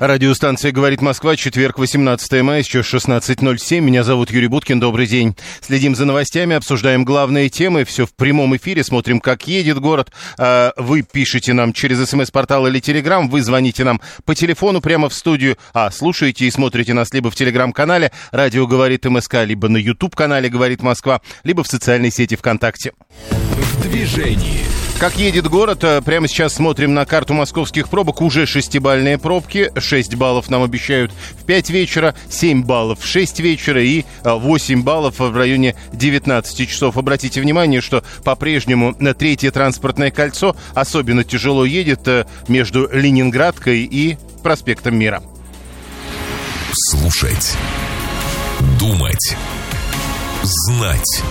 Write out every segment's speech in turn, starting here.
Радиостанция «Говорит Москва», четверг, 18 мая, сейчас 16.07. Меня зовут Юрий Буткин, добрый день. Следим за новостями, обсуждаем главные темы. Все в прямом эфире, смотрим, как едет город. А, вы пишете нам через смс-портал или телеграм, вы звоните нам по телефону прямо в студию, а слушаете и смотрите нас либо в телеграм-канале «Радио говорит МСК», либо на YouTube-канале «Говорит Москва», либо в социальной сети ВКонтакте. В движении. Как едет город, э, прямо сейчас смотрим на карту московских пробок. Уже шестибальные пробки. 6 баллов нам обещают в 5 вечера, 7 баллов в 6 вечера и 8 э, баллов в районе 19 часов. Обратите внимание, что по-прежнему на третье транспортное кольцо особенно тяжело едет э, между Ленинградкой и проспектом Мира. Слушать. Думать. Знать.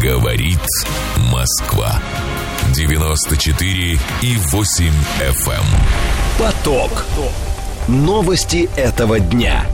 Говорит Москва. 94 и 8 FM. Эм. Поток. Новости этого дня.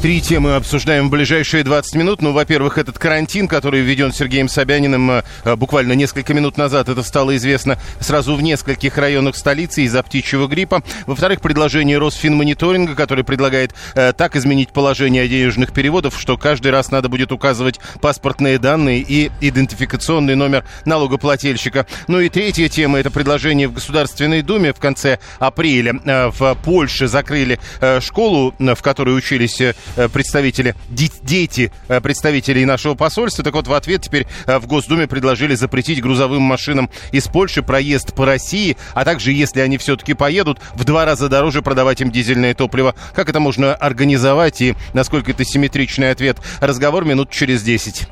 Три темы обсуждаем в ближайшие 20 минут. Ну, во-первых, этот карантин, который введен Сергеем Собяниным э, э, буквально несколько минут назад. Это стало известно сразу в нескольких районах столицы из-за птичьего гриппа. Во-вторых, предложение Росфинмониторинга, который предлагает э, так изменить положение денежных переводов, что каждый раз надо будет указывать паспортные данные и идентификационный номер налогоплательщика. Ну и третья тема – это предложение в Государственной Думе в конце апреля. Э, в Польше закрыли э, школу, в которой учились Э, представители, дети э, представителей нашего посольства. Так вот, в ответ теперь э, в Госдуме предложили запретить грузовым машинам из Польши проезд по России, а также, если они все-таки поедут, в два раза дороже продавать им дизельное топливо. Как это можно организовать и насколько это симметричный ответ? Разговор минут через 10.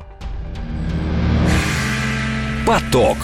Поток.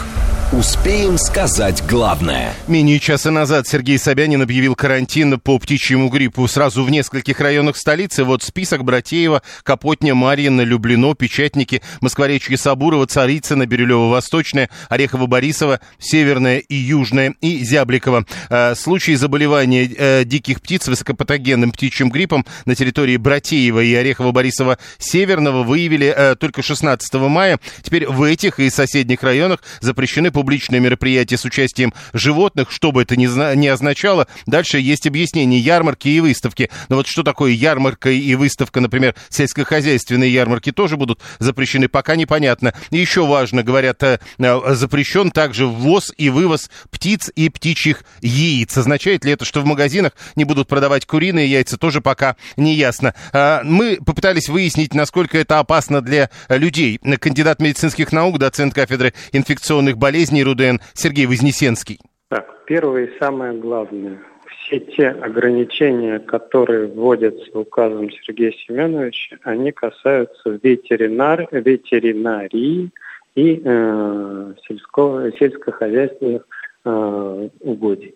Успеем сказать главное. Менее часа назад Сергей Собянин объявил карантин по птичьему гриппу сразу в нескольких районах столицы. Вот список Братеева, Капотня, Марьино, Люблино, Печатники, Москворечье, Сабурова, Царицына, Бирюлево-Восточная, Орехово-Борисово, Северная и Южная и Зябликова. Э, случаи заболевания э, диких птиц высокопатогенным птичьим гриппом на территории Братеева и Орехово-Борисова Северного выявили э, только 16 мая. Теперь в этих и соседних районах запрещены публичное мероприятие с участием животных, что бы это ни, ни означало. Дальше есть объяснение ярмарки и выставки. Но вот что такое ярмарка и выставка, например, сельскохозяйственные ярмарки тоже будут запрещены, пока непонятно. И еще важно, говорят, э, э, запрещен также ввоз и вывоз птиц и птичьих яиц. Означает ли это, что в магазинах не будут продавать куриные яйца, тоже пока не ясно. А, мы попытались выяснить, насколько это опасно для людей. Кандидат медицинских наук, доцент кафедры инфекционных болезней болезней РУДН Сергей Вознесенский. Так, первое и самое главное. Все те ограничения, которые вводятся указом Сергея Семеновича, они касаются ветеринар, ветеринарии и э, сельского, сельскохозяйственных э, угодий.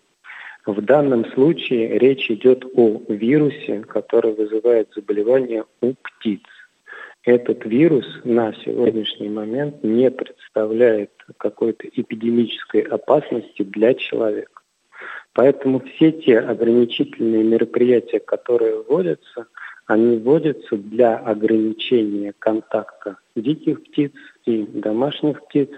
В данном случае речь идет о вирусе, который вызывает заболевание у птиц. Этот вирус на сегодняшний момент не представляет какой-то эпидемической опасности для человека. Поэтому все те ограничительные мероприятия, которые вводятся, они вводятся для ограничения контакта диких птиц и домашних птиц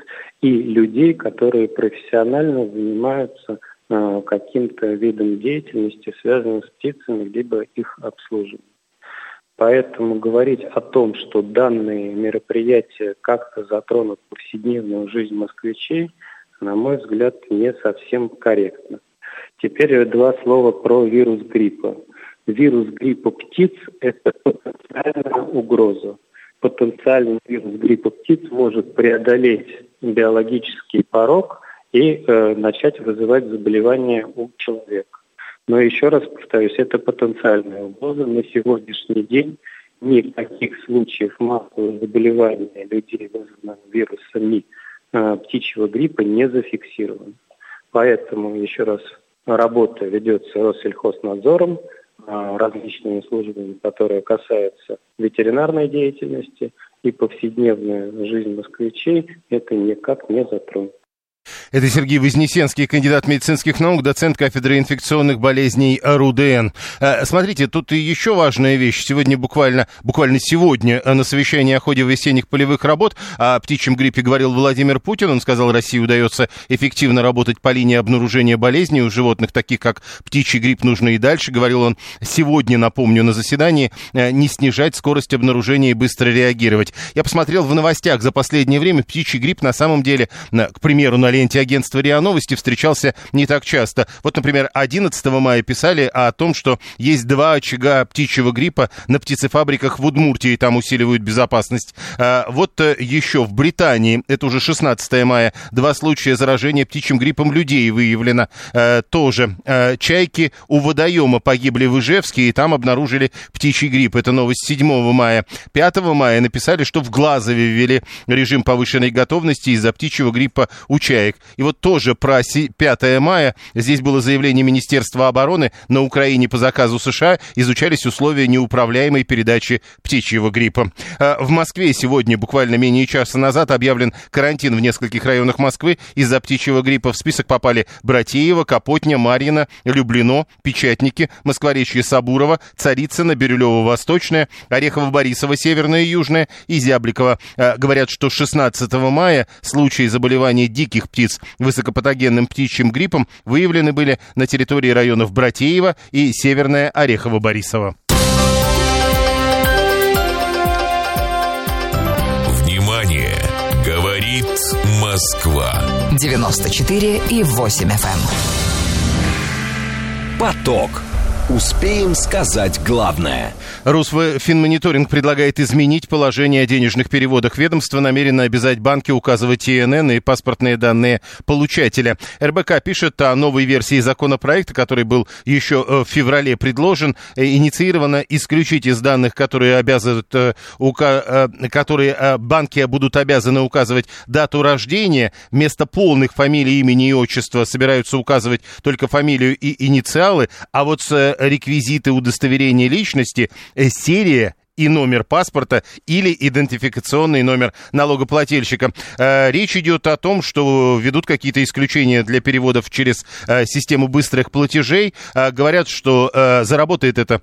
и людей, которые профессионально занимаются э, каким-то видом деятельности, связанным с птицами, либо их обслуживанием. Поэтому говорить о том, что данные мероприятия как-то затронут повседневную жизнь москвичей, на мой взгляд, не совсем корректно. Теперь два слова про вирус гриппа. Вирус гриппа птиц – это потенциальная угроза. Потенциальный вирус гриппа птиц может преодолеть биологический порог и э, начать вызывать заболевания у человека. Но еще раз повторюсь, это потенциальная угроза. На сегодняшний день никаких случаев массового заболевания людей, вызванных вирусами э, птичьего гриппа, не зафиксировано. Поэтому, еще раз, работа ведется Россельхознадзором, э, различными службами, которые касаются ветеринарной деятельности, и повседневная жизнь москвичей это никак не затронет. Это Сергей Вознесенский, кандидат медицинских наук, доцент кафедры инфекционных болезней РУДН. Э, смотрите, тут и еще важная вещь. Сегодня буквально, буквально сегодня на совещании о ходе весенних полевых работ о птичьем гриппе говорил Владимир Путин. Он сказал, России удается эффективно работать по линии обнаружения болезней у животных, таких как птичий грипп, нужно и дальше. Говорил он сегодня, напомню, на заседании, э, не снижать скорость обнаружения и быстро реагировать. Я посмотрел в новостях за последнее время, птичий грипп на самом деле, к примеру, на ленте агентства РИА Новости встречался не так часто. Вот, например, 11 мая писали о том, что есть два очага птичьего гриппа на птицефабриках в Удмуртии, там усиливают безопасность. А, вот э, еще в Британии, это уже 16 мая, два случая заражения птичьим гриппом людей выявлено. А, тоже а, чайки у водоема погибли в Ижевске, и там обнаружили птичий грипп. Это новость 7 мая. 5 мая написали, что в Глазове ввели режим повышенной готовности из-за птичьего гриппа у чаек. И вот тоже про 5 мая. Здесь было заявление Министерства обороны. На Украине по заказу США изучались условия неуправляемой передачи птичьего гриппа. А, в Москве сегодня, буквально менее часа назад, объявлен карантин в нескольких районах Москвы из-за птичьего гриппа. В список попали Братеево, Капотня, Марьино, Люблино, Печатники, Москворечье, Сабурова, Царицыно, Бирюлево, Восточное, Орехово-Борисово, Северное и Южное и Зябликово. А, говорят, что 16 мая случаи заболевания диких птиц высокопатогенным птичьим гриппом выявлены были на территории районов Братеева и Северная Орехово-Борисово. Внимание! Говорит Москва. 94 и 8 FM. Эм. Поток. Успеем сказать главное. Русфинмониторинг предлагает изменить положение о денежных переводах. Ведомство намерено обязать банки указывать ИНН и паспортные данные получателя. РБК пишет о новой версии законопроекта, который был еще э, в феврале предложен. Э, инициировано исключить из данных, которые обязывают, э, которые банки будут обязаны указывать дату рождения, вместо полных фамилий, имени и отчества собираются указывать только фамилию и инициалы, а вот с реквизиты удостоверения личности, серия и номер паспорта или идентификационный номер налогоплательщика. Э, речь идет о том, что ведут какие-то исключения для переводов через э, систему быстрых платежей. Э, говорят, что заработает это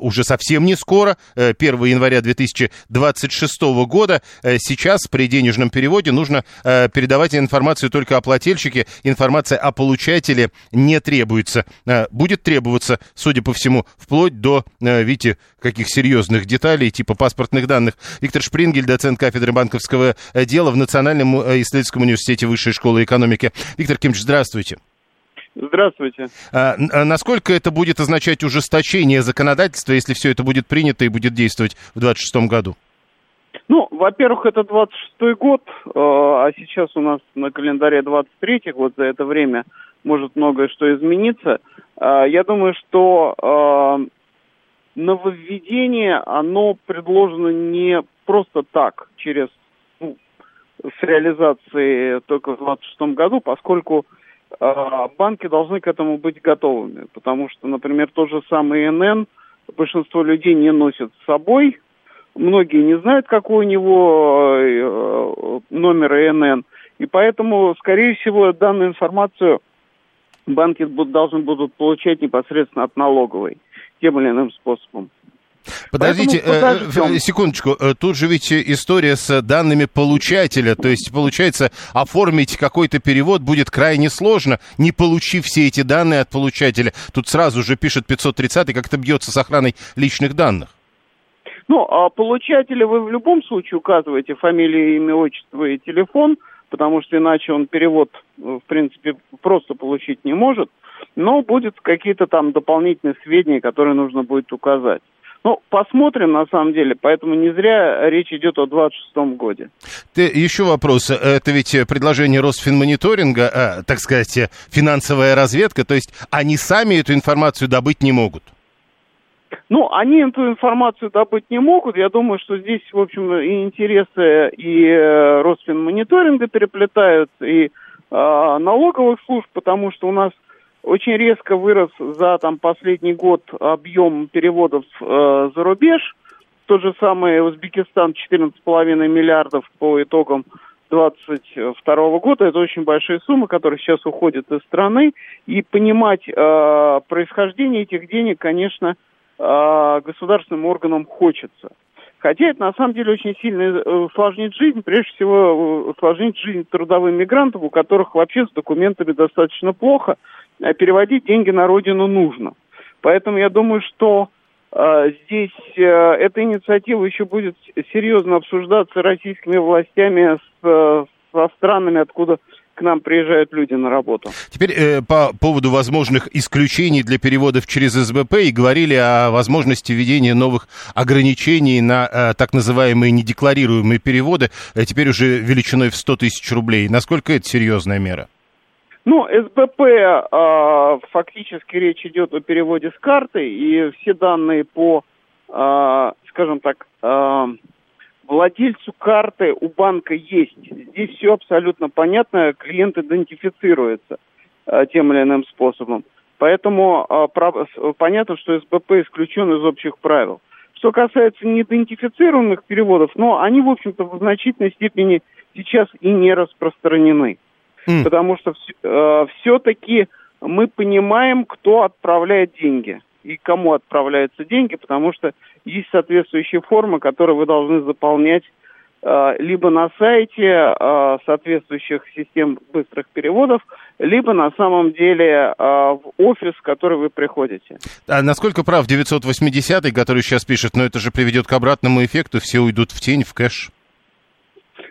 уже совсем не скоро, 1 января 2026 года. Сейчас при денежном переводе нужно передавать информацию только о плательщике. Информация о получателе не требуется. Будет требоваться, судя по всему, вплоть до, видите, каких серьезных деталей деталей типа паспортных данных. Виктор Шпрингель, доцент кафедры банковского э, дела в Национальном э, исследовательском университете Высшей школы экономики. Виктор Кимович, здравствуйте. Здравствуйте. А, а насколько это будет означать ужесточение законодательства, если все это будет принято и будет действовать в 2026 году? Ну, во-первых, это 26 год, э, а сейчас у нас на календаре 23 год. За это время может многое что измениться. Я думаю, что нововведение, оно предложено не просто так, через ну, с реализацией только в 2026 году, поскольку э, банки должны к этому быть готовыми, потому что, например, тот же самый НН большинство людей не носят с собой, многие не знают, какой у него э, номер ИНН, и поэтому, скорее всего, данную информацию банки будут, должны будут получать непосредственно от налоговой тем или иным способом. Подождите, э, э секундочку, э, тут же ведь история с данными получателя, то есть получается оформить какой-то перевод будет крайне сложно, не получив все эти данные от получателя. Тут сразу же пишет 530 как это бьется с охраной личных данных. Ну, а получателя вы в любом случае указываете фамилию, имя, отчество и телефон, потому что иначе он перевод, э, в принципе, просто получить не может но будут какие-то там дополнительные сведения, которые нужно будет указать. Ну, посмотрим, на самом деле, поэтому не зря речь идет о 26-м годе. Ты, еще вопрос. Это ведь предложение Росфинмониторинга, а, так сказать, финансовая разведка, то есть они сами эту информацию добыть не могут? Ну, они эту информацию добыть не могут. Я думаю, что здесь, в общем, и интересы и э, Росфинмониторинга переплетают, и э, налоговых служб, потому что у нас очень резко вырос за там, последний год объем переводов э, за рубеж. Тот же самый Узбекистан 14,5 миллиардов по итогам 2022 года. Это очень большие суммы, которые сейчас уходят из страны. И понимать э, происхождение этих денег, конечно, э, государственным органам хочется. Хотя это на самом деле очень сильно э, усложнит жизнь, прежде всего э, усложнит жизнь трудовым мигрантам, у которых вообще с документами достаточно плохо, а переводить деньги на родину нужно. Поэтому я думаю, что э, здесь эта инициатива еще будет серьезно обсуждаться российскими властями с, со странами, откуда к нам приезжают люди на работу. Теперь э, по поводу возможных исключений для переводов через СБП и говорили о возможности введения новых ограничений на э, так называемые недекларируемые переводы, э, теперь уже величиной в 100 тысяч рублей. Насколько это серьезная мера? Ну, СБП э, фактически речь идет о переводе с карты, и все данные по, э, скажем так, э, владельцу карты у банка есть. Здесь все абсолютно понятно, клиент идентифицируется э, тем или иным способом. Поэтому э, прав, понятно, что СБП исключен из общих правил. Что касается неидентифицированных переводов, ну, они, в общем-то, в значительной степени сейчас и не распространены. Mm. Потому что э, все-таки мы понимаем, кто отправляет деньги и кому отправляются деньги, потому что есть соответствующие формы, которые вы должны заполнять э, либо на сайте э, соответствующих систем быстрых переводов, либо на самом деле э, в офис, в который вы приходите. А насколько прав 980-й, который сейчас пишет, но это же приведет к обратному эффекту, все уйдут в тень, в кэш?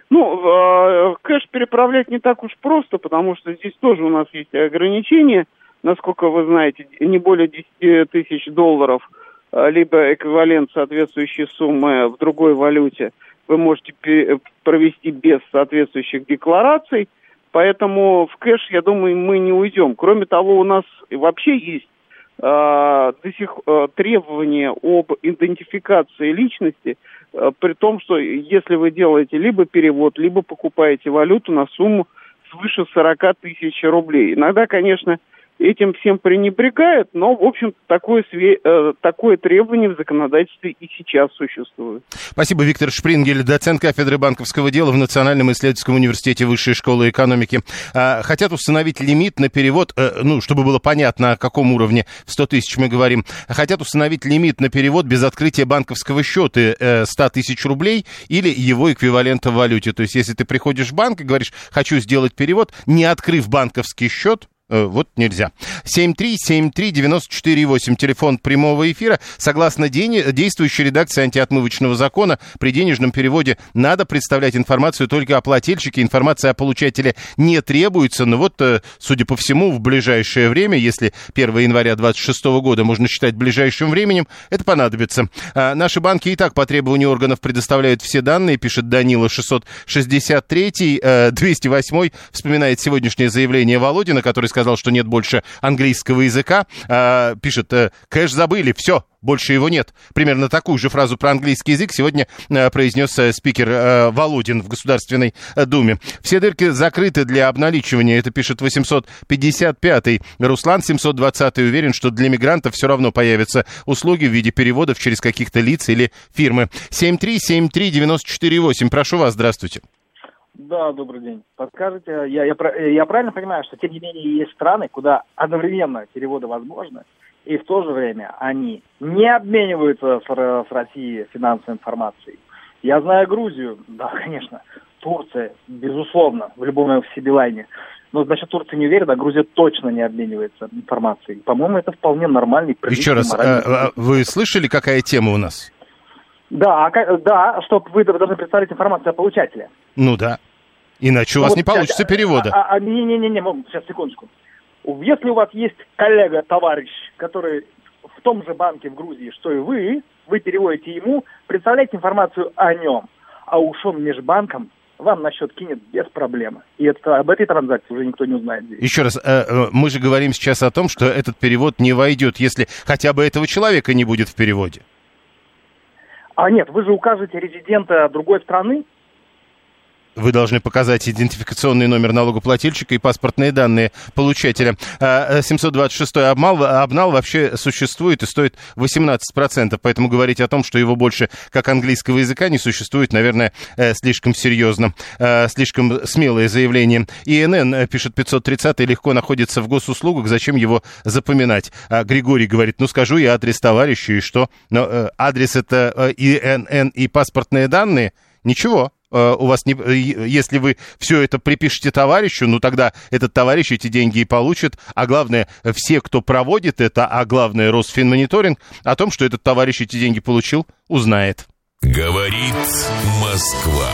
Ну, кэш переправлять не так уж просто, потому что здесь тоже у нас есть ограничения. Насколько вы знаете, не более 10 тысяч долларов – Э, либо эквивалент соответствующей суммы в другой валюте вы можете провести без соответствующих деклараций. Поэтому в кэш, я думаю, мы не уйдем. Кроме того, у нас вообще есть э, до сих э, требования об идентификации личности, э, при том, что если вы делаете либо перевод, либо покупаете валюту на сумму свыше 40 тысяч рублей. Иногда, конечно, этим всем пренебрегают, но, в общем такое, све- э, такое требование в законодательстве и сейчас существует. Спасибо, Виктор Шпрингель, доцент кафедры банковского дела в Национальном исследовательском университете Высшей школы экономики. А, хотят установить лимит на перевод, э, ну, чтобы было понятно, о каком уровне в 100 тысяч мы говорим. Хотят установить лимит на перевод без открытия банковского счета э, 100 тысяч рублей или его эквивалента в валюте. То есть, если ты приходишь в банк и говоришь, хочу сделать перевод, не открыв банковский счет, Э, вот нельзя. 7373948, телефон прямого эфира. Согласно день, действующей редакции антиотмывочного закона, при денежном переводе надо представлять информацию только о плательщике. Информация о получателе не требуется. Но вот, э, судя по всему, в ближайшее время, если 1 января 2026 года можно считать ближайшим временем, это понадобится. А наши банки и так по требованию органов предоставляют все данные, пишет Данила 663, 208, вспоминает сегодняшнее заявление Володина, который сказал, сказал, что нет больше английского языка. А, пишет, э, кэш забыли, все, больше его нет. Примерно такую же фразу про английский язык сегодня э, произнес э, спикер э, Володин в Государственной э, Думе. Все дырки закрыты для обналичивания, это пишет 855-й. Руслан 720-й уверен, что для мигрантов все равно появятся услуги в виде переводов через каких-то лиц или фирмы. 7373948, прошу вас, здравствуйте. Да, добрый день. Подскажите, я, я, я правильно понимаю, что тем не менее есть страны, куда одновременно переводы возможны, и в то же время они не обмениваются с, с Россией финансовой информацией. Я знаю Грузию, да, конечно, Турция, безусловно, в любом Сибилайне. Но насчет Турции не уверен, а Грузия точно не обменивается информацией. По-моему, это вполне нормальный. Еще раз, а, а, вы слышали, какая тема у нас? Да, а да, что вы должны представить информацию о получателе. Ну да. Иначе у вас вот, не получится перевода. А, а, не-не-не, сейчас, секундочку. Если у вас есть коллега, товарищ, который в том же банке в Грузии, что и вы, вы переводите ему, представляете информацию о нем, а уж он межбанком вам на счет кинет без проблем. И это, об этой транзакции уже никто не узнает здесь. Еще раз, э, э, мы же говорим сейчас о том, что этот перевод не войдет, если хотя бы этого человека не будет в переводе. А нет, вы же укажете резидента другой страны, Вы должны показать идентификационный номер налогоплательщика и паспортные данные получателя. 726 а, обмал, обнал вообще существует и стоит 18%, поэтому говорить о том, что его больше как английского языка не существует, наверное, э, слишком серьезно, э, слишком смелое заявление. ИНН, э, пишет 530 легко находится в госуслугах, зачем его запоминать? А Григорий говорит, ну скажу я адрес товарища, и что? Но адрес это ИНН и паспортные данные? Ничего. Э, у вас не, э, если вы все это припишете товарищу, ну тогда этот товарищ эти деньги и получит, а главное, все, кто проводит это, а главное, Росфинмониторинг, о том, что этот товарищ эти деньги получил, узнает. Говорит Москва.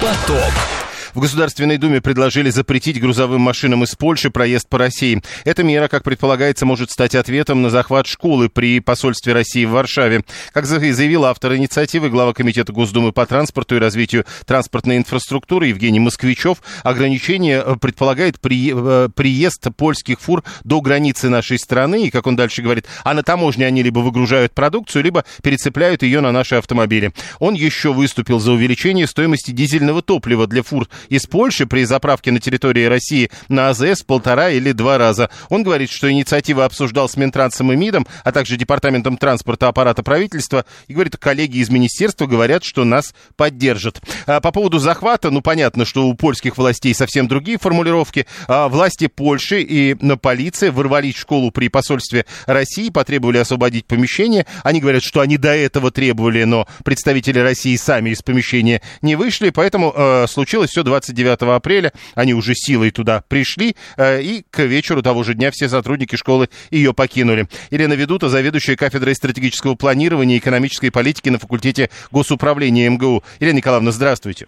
Поток. В Государственной Думе предложили запретить грузовым машинам из Польши проезд по России. Эта мера, как предполагается, может стать ответом на захват школы при посольстве России в Варшаве. Как заявил автор инициативы, глава Комитета Госдумы по транспорту и развитию транспортной инфраструктуры Евгений Москвичев, ограничение э, предполагает при, э, приезд польских фур до границы нашей страны. И, как он дальше говорит, а на таможне они либо выгружают продукцию, либо перецепляют ее на наши автомобили. Он еще выступил за увеличение стоимости дизельного топлива для фур из Польши при заправке на территории России на АЗС полтора или два раза. Он говорит, что инициативу обсуждал с Минтрансом и МИДом, а также Департаментом транспорта аппарата правительства. И говорит, коллеги из министерства говорят, что нас поддержат. А по поводу захвата, ну понятно, что у польских властей совсем другие формулировки. А власти Польши и на полиция ворвались в школу при посольстве России, потребовали освободить помещение. Они говорят, что они до этого требовали, но представители России сами из помещения не вышли, поэтому э, случилось все 29 апреля. Они уже силой туда пришли, э, и к вечеру того же дня все сотрудники школы ее покинули. Елена Ведута, заведующая кафедрой стратегического планирования и экономической политики на факультете госуправления МГУ. Елена Николаевна, здравствуйте.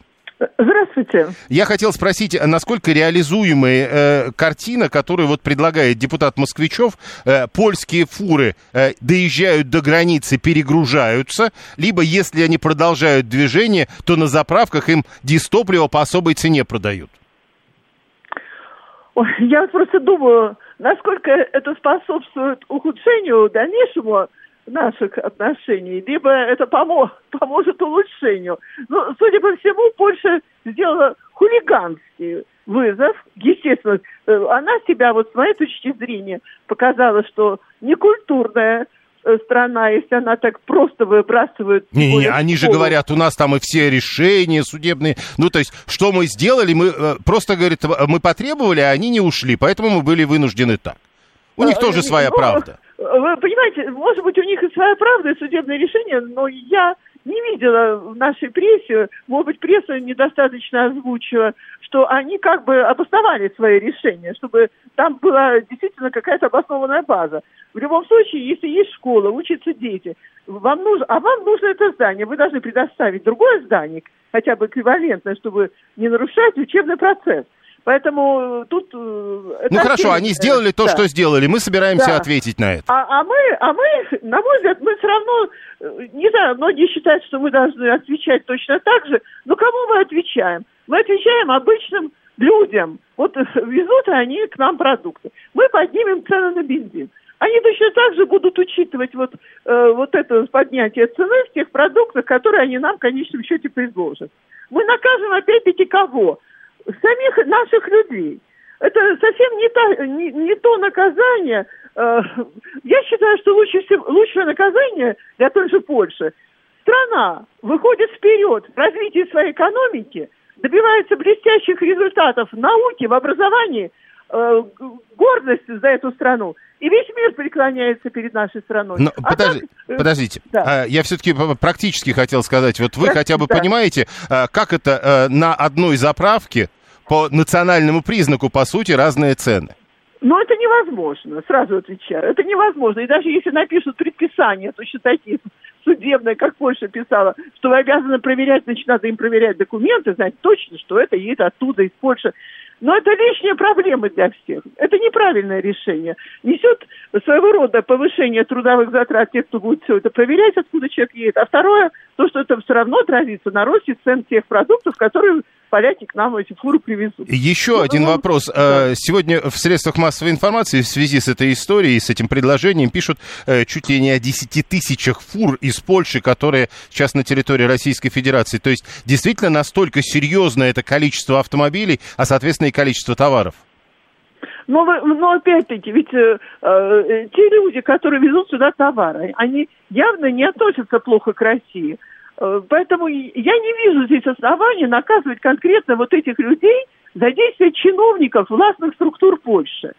Здравствуйте. Я хотел спросить, насколько реализуемая э, картина, которую вот предлагает депутат Москвичев, э, польские фуры э, доезжают до границы, перегружаются, либо если они продолжают движение, то на заправках им дистопливо по особой цене продают? Ой, я просто думаю, насколько это способствует ухудшению дальнейшему наших отношений, либо это помо поможет улучшению. Но, ну, судя по всему, Польша сделала хулиганский вызов. Естественно, э, она себя, вот с моей точки зрения, показала, что некультурная э, страна, если она так просто выбрасывает... Не, не, они же говорят, у нас там и все решения судебные. Ну, то есть, что мы сделали, мы э, просто, говорит, мы потребовали, а они не ушли, поэтому мы были вынуждены так. У них тоже своя ну, правда. Вы понимаете, может быть, у них и своя правда, и судебное решение, но я не видела в нашей прессе, может быть, пресса недостаточно озвучила, что они как бы обосновали свои решения, чтобы там была действительно какая-то обоснованная база. В любом случае, если есть школа, учатся дети, вам нужно, а вам нужно это здание, вы должны предоставить другое здание, хотя бы эквивалентное, чтобы не нарушать учебный процесс. Поэтому тут... Э, ну хорошо, они сделали то, да. что сделали. Мы собираемся да. ответить на это. А, а, мы, а мы, на мой взгляд, мы все равно... Э, не знаю, многие считают, что мы должны отвечать точно так же. Но кому мы отвечаем? Мы отвечаем обычным людям. Вот э, везут они к нам продукты. Мы поднимем цены на бензин. Они точно так же будут учитывать вот, э, вот это поднятие цены в тех продуктах, которые они нам в конечном счете предложат. Мы накажем опять-таки кого? Самих наших людей. Это совсем не, та, не, не то наказание. Э, я считаю, что лучше всего, лучшее наказание для той же Польши. Страна выходит вперед в развитии своей экономики, добивается блестящих результатов в науке, в образовании, э, гордость за эту страну. И весь мир преклоняется перед нашей страной. Но, а подожди, так, э, подождите, да. А, я все-таки практически хотел сказать, вот вы Прости, хотя бы да. понимаете, а, как это а, на одной заправке по национальному признаку, по сути, разные цены? Но это невозможно, сразу отвечаю. Это невозможно. И даже если напишут предписание, точно такие судебное, как Польша писала, что вы обязаны проверять, значит, надо им проверять документы, знать точно, что это едет оттуда, из Польши. Но это лишние проблемы для всех. Это неправильное решение. Несет своего рода повышение трудовых затрат тех, кто будет все это проверять, откуда человек едет. А второе, то, что это все равно отразится на росте цен тех продуктов, которые поляки к нам эти фуры привезут. Еще Ну, один ну, вопрос. да. Э, Сегодня в средствах массовой информации в связи с этой историей, с этим предложением пишут э, чуть ли не о 10 тысячах фур из Польши, которые сейчас на территории Российской Федерации. То есть действительно настолько серьезно это количество автомобилей, а соответственно и количество товаров. Но, вы- но опять-таки, ведь э, э, те люди, которые везут сюда товары, они явно не относятся плохо к России. Э, поэтому я не вижу здесь оснований наказывать конкретно вот этих людей за действия чиновников властных структур Польши.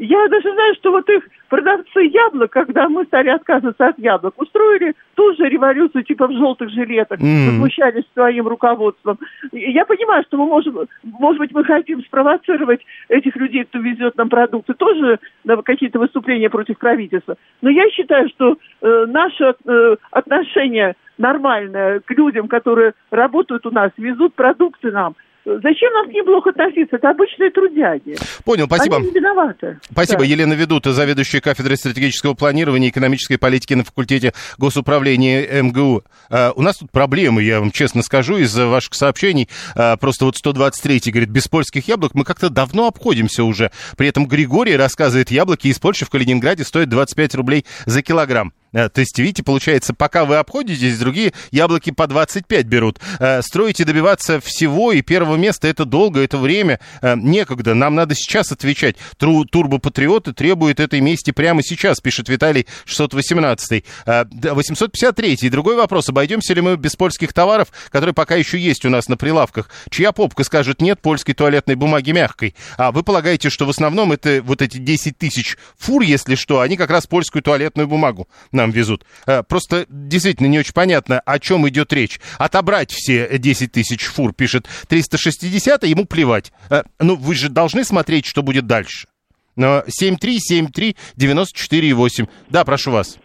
Я даже знаю, что вот их продавцы яблок, когда мы стали отказываться от яблок, устроили ту же революцию типа в желтых жилетах, возмущались своим руководством. Я понимаю, что мы можем, может быть, мы хотим спровоцировать этих людей, кто везет нам продукты, тоже на какие-то выступления против правительства. Но я считаю, что э, наше э, отношение нормальное к людям, которые работают у нас, везут продукты нам. Зачем нам к ним плохо относиться? Это обычные трудяги. Понял, спасибо. Они не виноваты. Спасибо. Да. Елена Ведута, заведующая кафедрой стратегического планирования и экономической политики на факультете госуправления МГУ. А, у нас тут проблемы, я вам честно скажу, из-за ваших сообщений. А, просто вот 123 говорит, без польских яблок мы как-то давно обходимся уже. При этом Григорий рассказывает, яблоки из Польши в Калининграде стоят 25 рублей за килограмм. А, То есть, видите, получается, пока вы обходитесь, другие яблоки по 25 берут. Строить и добиваться всего и первого места это долго, это время. А, Некогда. Нам надо сейчас отвечать. Тру- Турбопатриоты требуют этой мести прямо сейчас, пишет Виталий 618. А, да, 853. И другой вопрос. Обойдемся ли мы без польских товаров, которые пока еще есть у нас на прилавках? Чья попка скажет нет польской туалетной бумаги мягкой? А вы полагаете, что в основном это вот эти 10 тысяч фур, если что, они как раз польскую туалетную бумагу нам везут. А, Просто действительно не очень понятно, о чем идет речь. Отобрать все 10 тысяч фур, пишет 360, ему плевать. А, Ну, вы же должны смотреть, что будет дальше. Но 7373948. Да, прошу вас.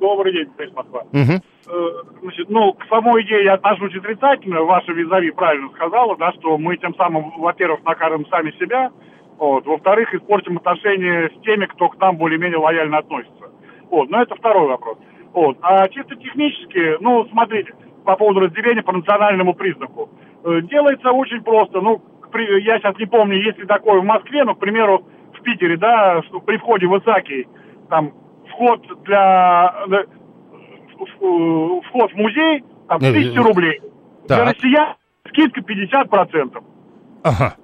Добрый день, здесь Москва. Э, Значит, ну, к самой идее я отношусь отрицательно. Ваша визави правильно сказала, да, что мы тем самым, во-первых, накажем сами себя, вот, во-вторых, испортим отношения с теми, кто к нам более-менее лояльно относится. Вот, но это второй вопрос. Вот. А чисто технически, ну, смотрите, по поводу разделения по национальному признаку. Э, Делается очень просто. Ну, я сейчас не помню, есть ли такое в Москве, но, к примеру, в Питере, да, что при входе в Исаки, там, вход для... э, в- вход в музей, там, Э, 1000 рублей. Для так. россиян скидка 50%. Ага.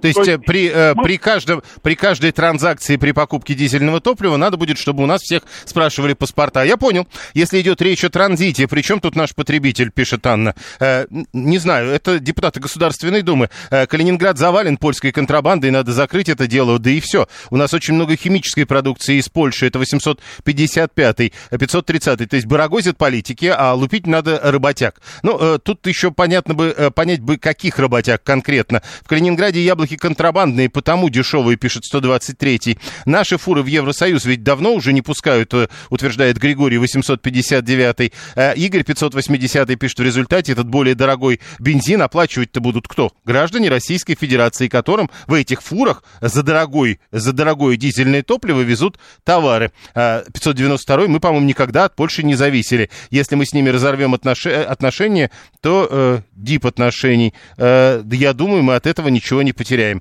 То есть, То э, есть при, э, мы- при, каждом, при каждой транзакции при покупке дизельного топлива надо будет, чтобы у нас всех спрашивали паспорта. Я понял. Если идет речь о транзите, при чем тут наш потребитель, пишет Анна. Э, не знаю, это депутаты Государственной Думы. Э, Калининград завален польской контрабандой, надо закрыть это дело, да и все. У нас очень много химической продукции из Польши, это 855-й, э, 530-й. То есть барагозят политики, а лупить надо работяг. Ну, э, тут еще понятно бы, э, понять бы, каких работяг конкретно. В Калининграде яблоки контрабандные, потому дешевые, пишет 123-й. Наши фуры в Евросоюз ведь давно уже не пускают, э, утверждает Григорий 859-й. Э, Игорь 580-й пишет, в результате этот более дорогой бензин оплачивать-то будут кто? Граждане Российской Федерации, которым в этих фурах за, дорогой, за дорогое дизельное топливо везут товары. А, 592 мы, по-моему, никогда от Польши не зависели. Если мы с ними разорвем отнош- отношения, то э, дип отношений, э, я думаю, мы от этого ничего не потеряем. game.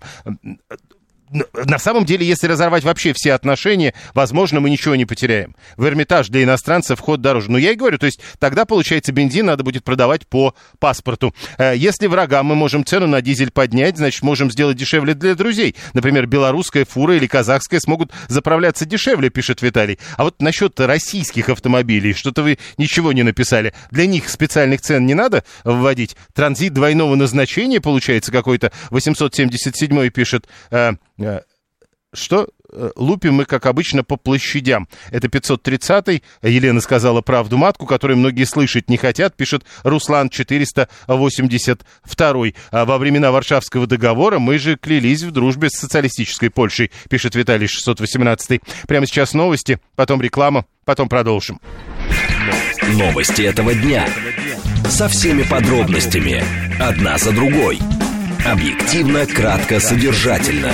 На самом деле, если разорвать вообще все отношения, возможно, мы ничего не потеряем. В Эрмитаж для иностранцев вход дороже. Но я и говорю, то есть тогда, получается, бензин надо будет продавать по паспорту. Э, Если врагам мы можем цену на дизель поднять, значит, можем сделать дешевле для друзей. Например, белорусская фура или казахская смогут заправляться дешевле, пишет Виталий. А вот насчет российских автомобилей, что-то вы ничего не написали. Для них специальных цен не надо вводить. Транзит двойного назначения, получается, какой-то 877 пишет. Э, что? Э, Лупим мы, как обычно, по площадям. Это 530-й. Елена сказала правду матку, которую многие слышать не хотят, пишет Руслан 482-й. А во времена Варшавского договора мы же клялись в дружбе с социалистической Польшей, пишет Виталий 618-й. Прямо сейчас новости, потом реклама, потом продолжим. Новости этого дня. Со всеми подробностями. Одна за другой. Объективно, кратко, содержательно.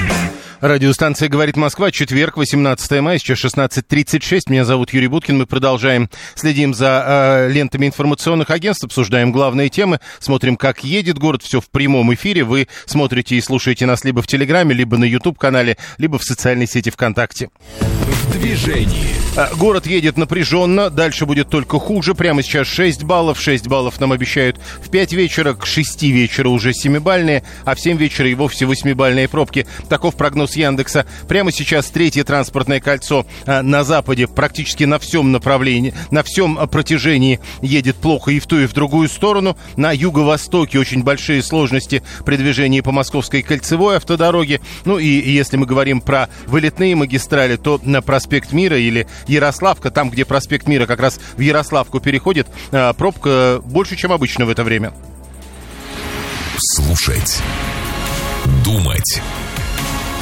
Радиостанция «Говорит Москва», четверг, 18 мая, сейчас 16.36. Меня зовут Юрий Буткин. Мы продолжаем, следим за э, лентами информационных агентств, обсуждаем главные темы, смотрим, как едет город, все в прямом эфире. Вы смотрите и слушаете нас либо в Телеграме, либо на YouTube-канале, либо в социальной сети ВКонтакте. В движении. А, Город едет напряженно, дальше будет только хуже. Прямо сейчас 6 баллов, 6 баллов нам обещают в 5 вечера, к 6 вечера уже 7-бальные, а в 7 вечера и вовсе 8-бальные пробки. Таков прогноз Яндекса. Прямо сейчас третье транспортное кольцо а, на западе практически на всем направлении, на всем а, протяжении едет плохо и в ту, и в другую сторону. На юго-востоке очень большие сложности при движении по Московской кольцевой автодороге. Ну и если мы говорим про вылетные магистрали, то на проспект Мира или Ярославка, там, где проспект Мира как раз в Ярославку переходит, а, пробка больше, чем обычно в это время. Слушать. Думать.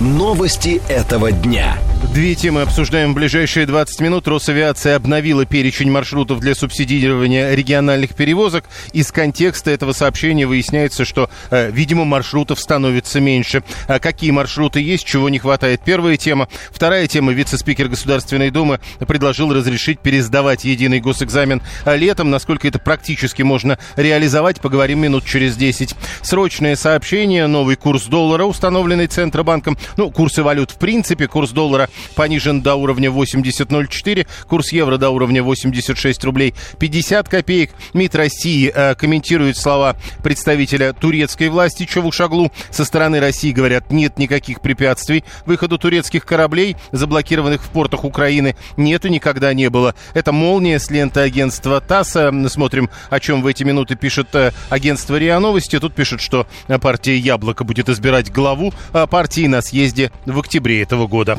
Новости этого дня. Две темы обсуждаем в ближайшие 20 минут. Росавиация обновила перечень маршрутов для субсидирования региональных перевозок. Из контекста этого сообщения выясняется, что, э, видимо, маршрутов становится меньше. А какие маршруты есть, чего не хватает? Первая тема. Вторая тема. Вице-спикер Государственной Думы предложил разрешить пересдавать единый госэкзамен летом. Насколько это практически можно реализовать, поговорим минут через 10. Срочное сообщение. Новый курс доллара, установленный Центробанком. Ну, курсы валют в принципе. Курс доллара понижен до уровня 80.04, курс евро до уровня 86 рублей 50 копеек. МИД России э, комментирует слова представителя турецкой власти Чавушаглу. Со стороны России говорят, нет никаких препятствий выходу турецких кораблей, заблокированных в портах Украины. Нет и никогда не было. Это молния с ленты агентства ТАСС. Смотрим, о чем в эти минуты пишет э, агентство РИА Новости. Тут пишет, что э, партия «Яблоко» будет избирать главу э, партии на съезде в октябре этого года.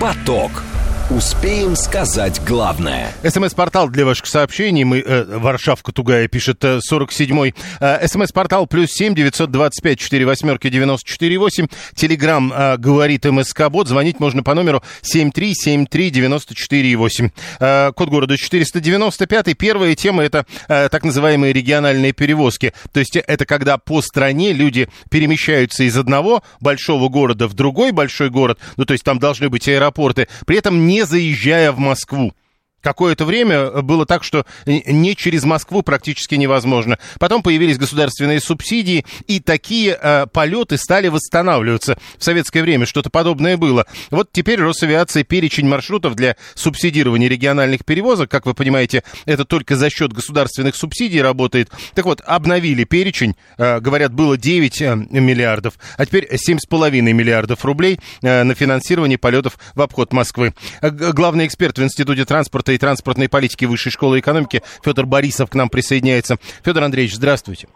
Поток. Успеем сказать главное. СМС-портал для ваших сообщений. Мы, э, Варшавка Тугая пишет э, 47-й. Э, СМС-портал плюс 7 925 4 восьмерки 94 8. Телеграмм э, говорит МСК-бот. Звонить можно по номеру 7373 94 8. Э, код города 495. Первая тема это э, так называемые региональные перевозки. То есть это когда по стране люди перемещаются из одного большого города в другой большой город. Ну, то есть там должны быть аэропорты. При этом не заезжая в Москву. Какое-то время было так, что не через Москву практически невозможно. Потом появились государственные субсидии, и такие э, полеты стали восстанавливаться. В советское время что-то подобное было. Вот теперь Росавиация перечень маршрутов для субсидирования региональных перевозок, как вы понимаете, это только за счет государственных субсидий работает. Так вот, обновили перечень, э, говорят, было 9 э, миллиардов, а теперь 7,5 миллиардов рублей э, на финансирование полетов в обход Москвы. Э, Главный эксперт в Институте транспорта и транспортной политики Высшей школы экономики Федор Борисов к нам присоединяется. Федор Андреевич, здравствуйте.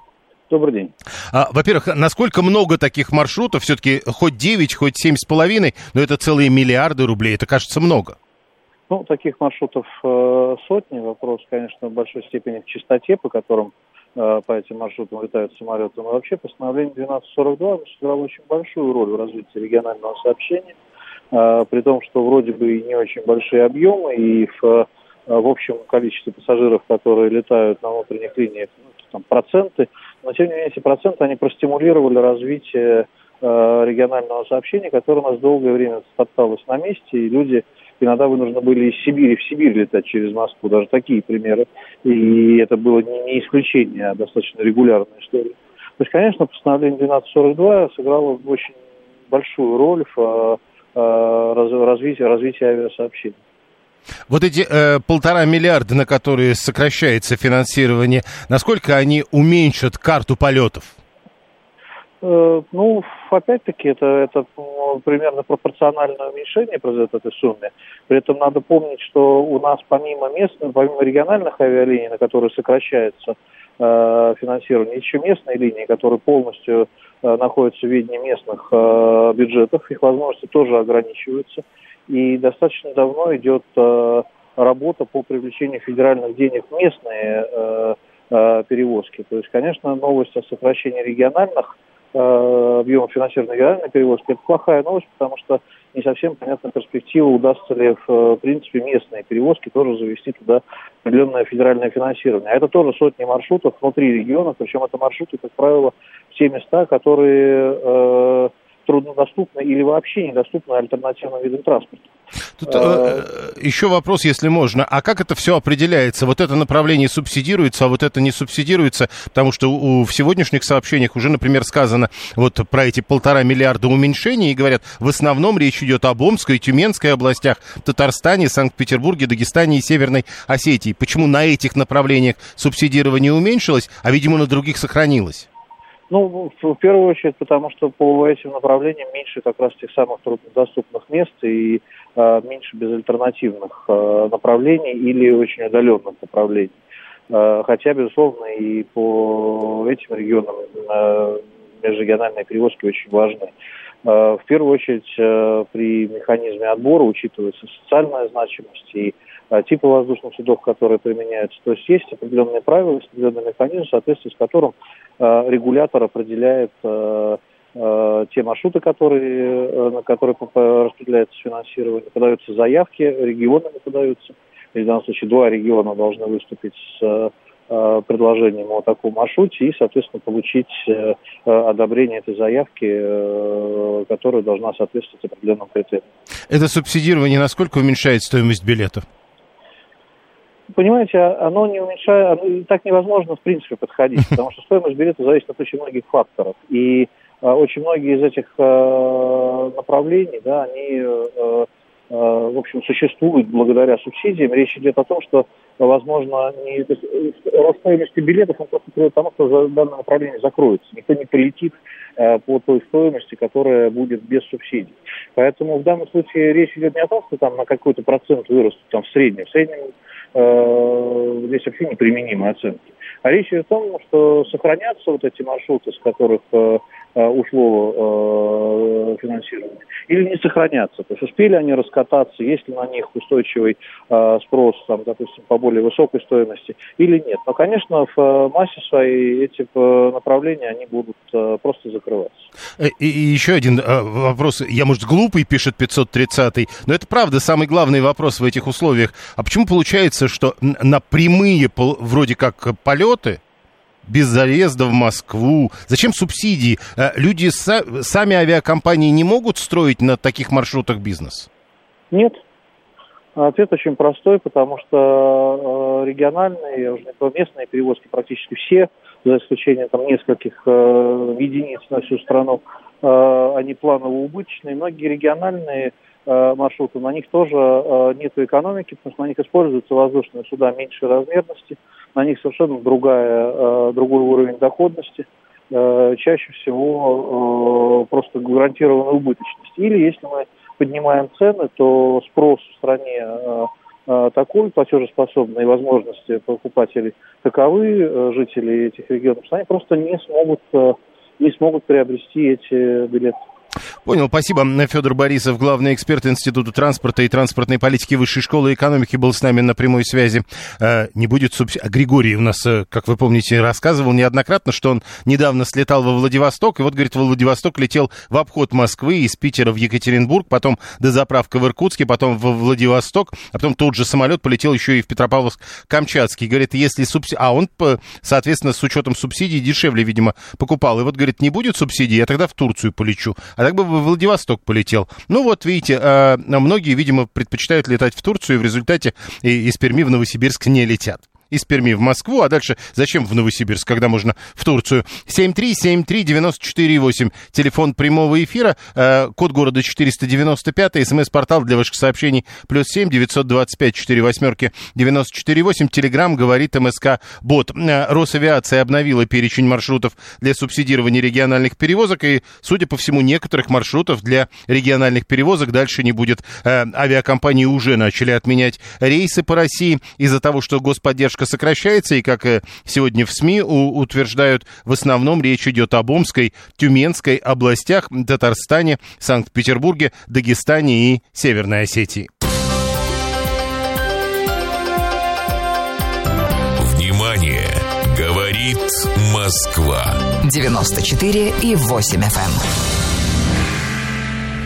Добрый день. А, во-первых, насколько много таких маршрутов? Все-таки хоть 9, хоть 7,5, но это целые миллиарды рублей. Это кажется много. Ну, таких маршрутов э, сотни. Вопрос, конечно, в большой степени в частоте, по которым э, по этим маршрутам летают самолеты. Но вообще постановление 1242 сыграло очень большую роль в развитии регионального сообщения. Э, при том, что вроде бы и не очень большие объемы, и в, э, в общем количестве пассажиров, которые летают на внутренних линиях, ну, там проценты, но тем не менее эти проценты, они простимулировали развитие э, регионального сообщения, которое у нас долгое время топталось на месте, и люди иногда вынуждены были из Сибири в Сибирь летать через Москву, даже такие примеры. И это было не исключение, а достаточно регулярная история. То есть, конечно, постановление 1242 сыграло очень большую роль в э, раз- развитии, развитии авиасообщения. Вот эти э, полтора миллиарда, на которые сокращается финансирование, насколько они уменьшат карту полетов? Э, Ну, опять-таки, это, это ну, примерно пропорциональное уменьшение произойдет этой сумме. При этом надо помнить, что у нас помимо местных, помимо региональных авиалиний, на которые сокращается э, финансирование, еще местные линии, которые полностью э, находятся в виде местных э, бюджетов, их возможности тоже ограничиваются. И достаточно давно идет работа по привлечению федеральных денег в местные перевозки. То есть, конечно, новость о сокращении региональных объемов финансирования региональной перевозки, это плохая новость, потому что не совсем понятна перспектива, удастся ли, в принципе, местные перевозки тоже завести туда определенное федеральное финансирование. А это тоже сотни маршрутов внутри регионов, причем это маршруты, как правило, в те места, которые э, труднодоступны или вообще недоступны альтернативным видам транспорта. Тут э, э, еще вопрос, если можно. А как это все определяется? Вот это направление субсидируется, а вот это не субсидируется? Потому что у, в сегодняшних сообщениях уже, например, сказано вот про эти полтора миллиарда уменьшений, и говорят, в основном речь идет об Омской, Тюменской областях, Татарстане, Санкт-Петербурге, Дагестане и Северной Осетии. Почему на этих направлениях субсидирование уменьшилось, а, видимо, на других сохранилось? Ну, в первую очередь, потому что по этим направлениям меньше как раз тех самых труднодоступных мест и э, меньше безальтернативных э, направлений или очень отдаленных направлений. Э, хотя, безусловно, и по этим регионам э, межрегиональные перевозки очень важны. Э, в первую очередь, э, при механизме отбора учитывается социальная значимость и типы воздушных судов, которые применяются. То есть есть определенные правила, есть определенный механизм, в соответствии с которым Э, регулятор определяет э, э, те маршруты, которые, на которые распределяется финансирование, подаются заявки, регионами подаются. В данном случае два региона должны выступить с предложением о таком маршруте и, соответственно, получить одобрение этой заявки, которая должна соответствовать определенным критериям. Это субсидирование насколько уменьшает стоимость билетов? Понимаете, оно не уменьшает, оно, так невозможно в принципе подходить, потому что стоимость билета зависит от очень многих факторов. И э, очень многие из этих э, направлений, да, они, э, э, в общем, существуют благодаря субсидиям. Речь идет о том, что, возможно, не, рост стоимости билетов, он просто приводит к тому, что данное направление закроется. Никто не полетит э, по той стоимости, которая будет без субсидий. Поэтому в данном случае речь идет не о том, что там на какой-то процент вырастут там в среднем. В среднем э, здесь вообще неприменимы оценки. А речь о том, что сохранятся вот эти маршруты, с которых Э, ушло э, финансирование, или не сохранятся. То есть успели они раскататься, есть ли на них устойчивый э, спрос, там, допустим, по более высокой стоимости, или нет. Но, конечно, в э, массе своей эти э, направления, они будут э, просто закрываться. И, и еще один э, вопрос. Я, может, глупый, пишет 530-й, но это правда самый главный вопрос в этих условиях. А почему получается, что на прямые вроде как полеты без заезда в Москву. Зачем субсидии? Э, люди, сами авиакомпании не могут строить на таких маршрутах бизнес? Нет. Ответ очень простой, потому что э, региональные, уже местные перевозки практически все, за исключением там нескольких э, единиц на всю страну, они планово убыточные. Многие региональные маршруты, на них тоже нет экономики, потому что на них используются воздушные суда меньшей размерности, на них совершенно другая, э, другой уровень доходности, э, чаще всего э, просто гарантированная убыточность. Или если мы поднимаем цены, то спрос в стране такой платежеспособный, и возможности покупателей таковы, жители этих регионов, что они просто не смогут, не смогут приобрести эти билеты. Понял, спасибо. Федор Борисов, главный эксперт Института транспорта и транспортной политики Высшей школы экономики, был с нами на прямой связи. Э, не будет субсидий. А Григорий у нас, э, как вы помните, рассказывал неоднократно, что он недавно слетал во Владивосток, и вот, говорит, во Владивосток летел в обход Москвы из Питера в Екатеринбург, потом до заправка в Иркутске, потом во Владивосток, а потом тот же самолет полетел еще и в Петропавловск-Камчатский. Говорит, если субсидии... А он, соответственно, с учетом субсидий дешевле, видимо, покупал. И вот, говорит, не будет субсидий, я тогда в Турцию полечу. А так бы в Владивосток полетел. Ну вот, видите, а, многие, видимо, предпочитают летать в Турцию, и в результате из Перми в Новосибирск не летят из Перми в Москву, а дальше зачем в Новосибирск, когда можно в Турцию? 7373948, телефон прямого эфира, э, код города 495, смс-портал для ваших сообщений, плюс 7 925 4 восьмерки 948, телеграмм говорит МСК Бот. Э, Росавиация обновила перечень маршрутов для субсидирования региональных перевозок, и, судя по всему, некоторых маршрутов для региональных перевозок дальше не будет. Э, авиакомпании уже начали отменять рейсы по России из-за того, что господдержка немножко сокращается, и, как э, сегодня в СМИ утверждают, в основном речь идет об Омской, Тюменской областях, Татарстане, Санкт-Петербурге, Дагестане и Северной Осетии. Внимание! Говорит Москва. 94 и 8 FM. Эм.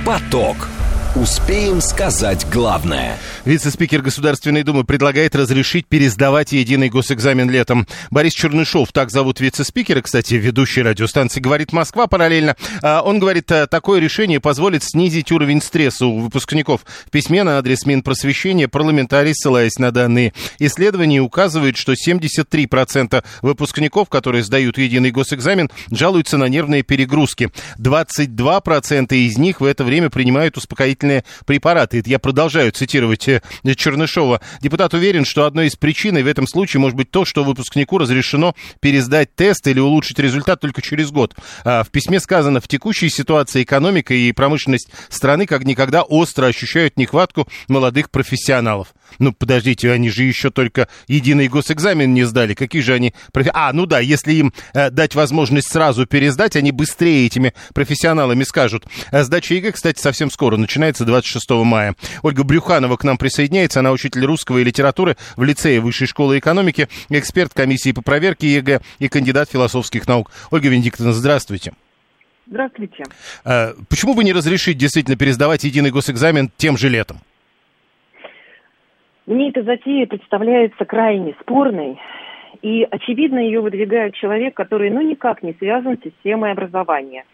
Поток. Успеем сказать главное. Вице-спикер Государственной Думы предлагает разрешить пересдавать единый госэкзамен летом. Борис Чернышов, так зовут вице-спикера, кстати, ведущий радиостанции «Говорит Москва» параллельно. А, он говорит, э, такое решение позволит снизить уровень стресса у выпускников. В письме на адрес Минпросвещения парламентарий, ссылаясь на данные исследования, указывает, что 73% выпускников, которые сдают единый госэкзамен, жалуются на нервные перегрузки. 22% из них в это время принимают успокоительные препараты. Я продолжаю цитировать э, Чернышова. Депутат уверен, что одной из причин в этом случае может быть то, что выпускнику разрешено пересдать тест или улучшить результат только через год. А в письме сказано, в текущей ситуации экономика и промышленность страны как никогда остро ощущают нехватку молодых профессионалов. Ну, подождите, они же еще только единый госэкзамен не сдали. Какие же они... А, ну да, если им э, дать возможность сразу пересдать, они быстрее этими профессионалами станут. А сдача ЕГЭ, кстати, совсем скоро начинается 26 мая. Ольга Брюханова к нам присоединяется. Она учитель русского и литературы в лицее Высшей школы экономики, эксперт комиссии по проверке ЕГЭ и кандидат философских наук. Ольга Венедиктовна, здравствуйте. Здравствуйте. А, почему бы не разрешить действительно пересдавать единый госэкзамен тем же летом? Мне эта затея представляется крайне спорной, и, очевидно, ее выдвигает человек, который, ну, никак не связан с системой образования.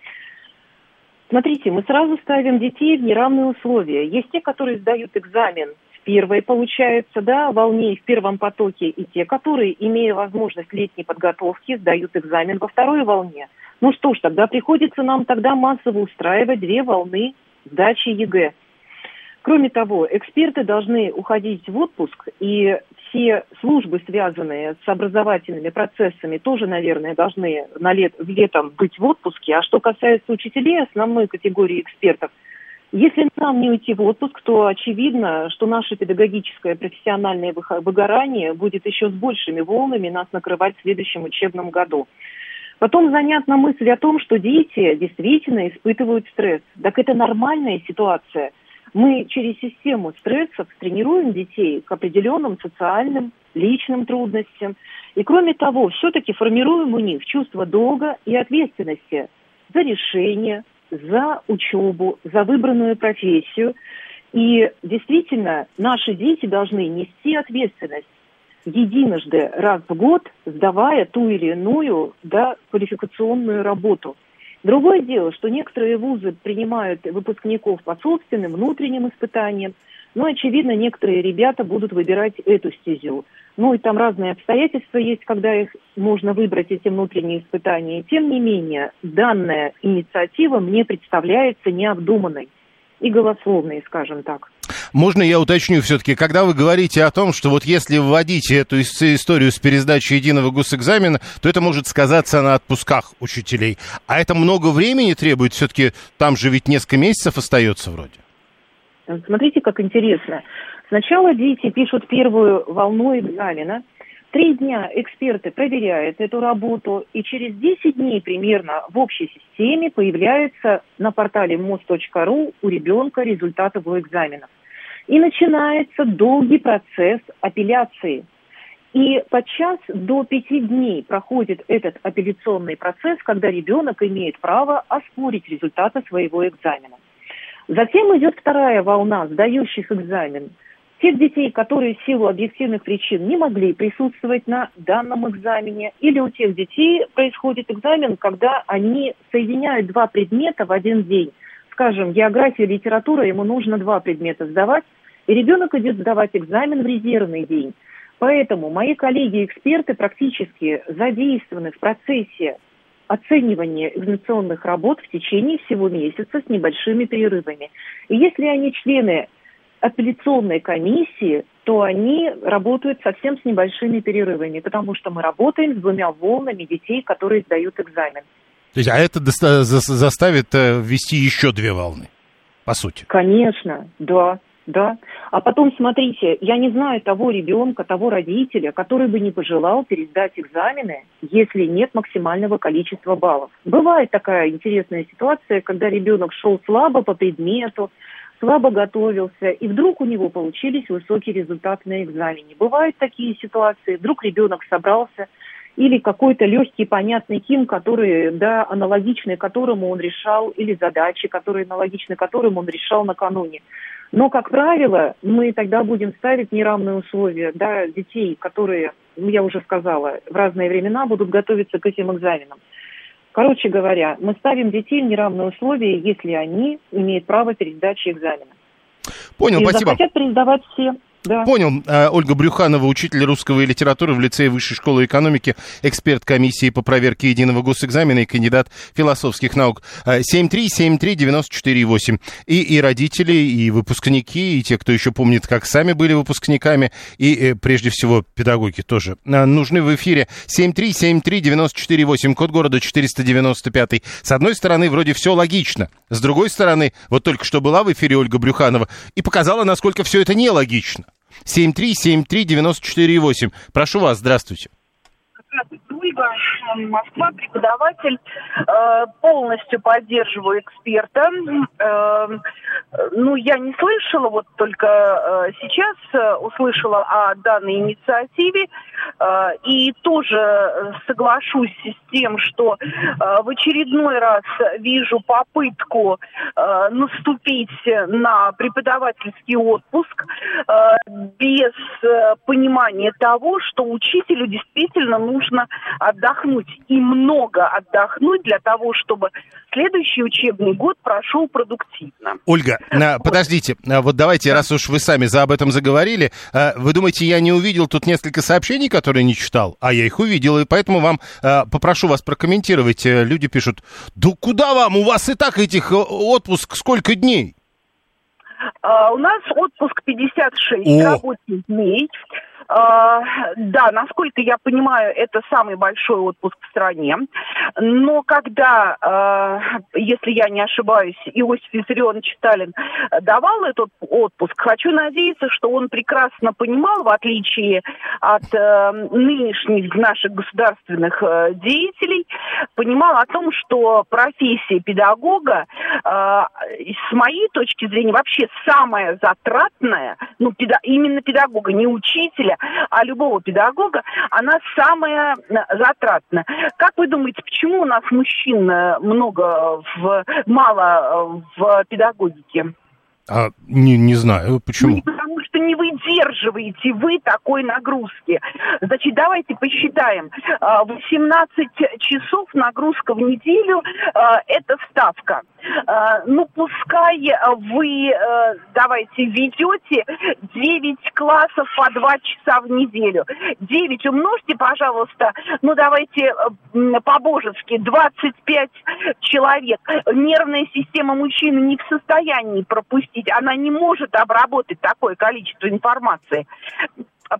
Смотрите, мы сразу ставим детей в неравные условия. Есть те, которые сдают экзамен в первой, получается, да, волне в первом потоке, и те, которые, имея возможность летней подготовки, сдают экзамен во второй волне. Ну что ж, тогда приходится нам тогда массово устраивать две волны сдачи ЕГЭ. Кроме того, эксперты должны уходить в отпуск, и все службы, связанные с образовательными процессами, тоже, наверное, должны на лет, летом быть в отпуске. А что касается учителей, основной категории экспертов, если нам не уйти в отпуск, то очевидно, что наше педагогическое профессиональное выгорание будет еще с большими волнами нас накрывать в следующем учебном году. Потом занятна мысль о том, что дети действительно испытывают стресс. Так это нормальная ситуация – мы через систему стрессов тренируем детей к определенным социальным, личным трудностям. И кроме того, все-таки формируем у них чувство долга и ответственности за решение, за учебу, за выбранную профессию. И действительно, наши дети должны нести ответственность единожды раз в год, сдавая ту или иную да, квалификационную работу – Другое дело, что некоторые вузы принимают выпускников по собственным внутренним испытаниям, но, очевидно, некоторые ребята будут выбирать эту стезю. Ну и там разные обстоятельства есть, когда их можно выбрать, эти внутренние испытания. Тем не менее, данная инициатива мне представляется необдуманной и голословной, скажем так. Можно я уточню все-таки, когда вы говорите о том, что вот если вводить эту историю с пересдачей единого госэкзамена, то это может сказаться на отпусках учителей. А это много времени требует, все-таки там же ведь несколько месяцев остается вроде. Смотрите, как интересно. Сначала дети пишут первую волну экзамена, Три дня эксперты проверяют эту работу, и через 10 дней примерно в общей системе появляется на портале мост.ру у ребенка результаты его экзаменов. И начинается долгий процесс апелляции. И подчас до пяти дней проходит этот апелляционный процесс, когда ребенок имеет право оспорить результаты своего экзамена. Затем идет вторая волна сдающих экзамен. Тех детей, которые в силу объективных причин не могли присутствовать на данном экзамене, или у тех детей происходит экзамен, когда они соединяют два предмета в один день. Скажем, география, литература, ему нужно два предмета сдавать, и ребенок идет сдавать экзамен в резервный день. Поэтому мои коллеги-эксперты практически задействованы в процессе оценивания экзаменационных работ в течение всего месяца с небольшими перерывами. И если они члены апелляционной комиссии, то они работают совсем с небольшими перерывами, потому что мы работаем с двумя волнами детей, которые сдают экзамен. То есть, а это заставит э, ввести еще две волны, по сути? Конечно, да. Да. А потом, смотрите, я не знаю того ребенка, того родителя, который бы не пожелал пересдать экзамены, если нет максимального количества баллов. Бывает такая интересная ситуация, когда ребенок шел слабо по предмету, слабо готовился, и вдруг у него получились высокие результаты на экзамене. Бывают такие ситуации, вдруг ребенок собрался или какой-то легкий, понятный хим, который, да, аналогичный которому он решал, или задачи, которые аналогичны которым он решал накануне. Но, как правило, мы тогда будем ставить неравные условия да, детей, которые, ну, я уже сказала, в разные времена будут готовиться к этим экзаменам. Короче говоря, мы ставим детей в неравные условия, если они имеют право пересдачи экзамена. Понял, И спасибо. захотят пересдавать все. Да. Понял. А, Ольга Брюханова, учитель русского и литературы в лицее Высшей школы экономики, эксперт комиссии по проверке единого госэкзамена и кандидат философских наук. А, 7373948. И, и родители, и выпускники, и те, кто еще помнит, как сами были выпускниками, и э, прежде всего педагоги тоже нужны в эфире. 7373948, код города 495. С одной стороны, вроде все логично. С другой стороны, вот только что была в эфире Ольга Брюханова и показала, насколько все это нелогично. 7373948. Прошу вас, здравствуйте. Здравствуйте, Ольга, Москва, преподаватель. Э, Полностью поддерживаю эксперта. Э, Ну, я не слышала, вот только э, сейчас услышала о данной инициативе. И тоже соглашусь с тем, что в очередной раз вижу попытку наступить на преподавательский отпуск без понимания того, что учителю действительно нужно отдохнуть и много отдохнуть для того, чтобы следующий учебный год прошел продуктивно. Ольга, подождите, а, вот давайте, раз уж вы сами за об этом заговорили, а, вы думаете, я не увидел тут несколько сообщений, которые не читал? А я их увидел, и поэтому вам а, попрошу вас прокомментировать. Э, Люди пишут, да куда вам, у вас и так этих э, отпуск сколько дней? А, у нас отпуск 56 О. рабочих дней. А, да, насколько я понимаю, это самый большой отпуск в стране. Но когда, а, если я не ошибаюсь, Иосиф Виссарионович Сталин давал этот отпуск, хочу надеяться, что он прекрасно понимал, в отличие от э, нынешних наших государственных э, деятелей, понимал о том, что профессия педагога, э, с моей точки зрения, вообще самая затратная, ну, именно педагога, не учителя, а любого педагога, она самая э, затратная. Как вы думаете, почему у нас мужчин э, много, в, мало э, в педагогике? А, не, не знаю, почему. Ну, потому что не выдерживаете вы такой нагрузки. Значит, давайте посчитаем. А, 18 часов нагрузка в неделю а, – это ставка. А, Ну, пускай вы, давайте, ведете 9 классов по 2 часа в неделю. 9 умножьте, пожалуйста, ну, давайте по-божески, 25 человек. Нервная система мужчины не в состоянии пропустить, она не может обработать такое количество информации.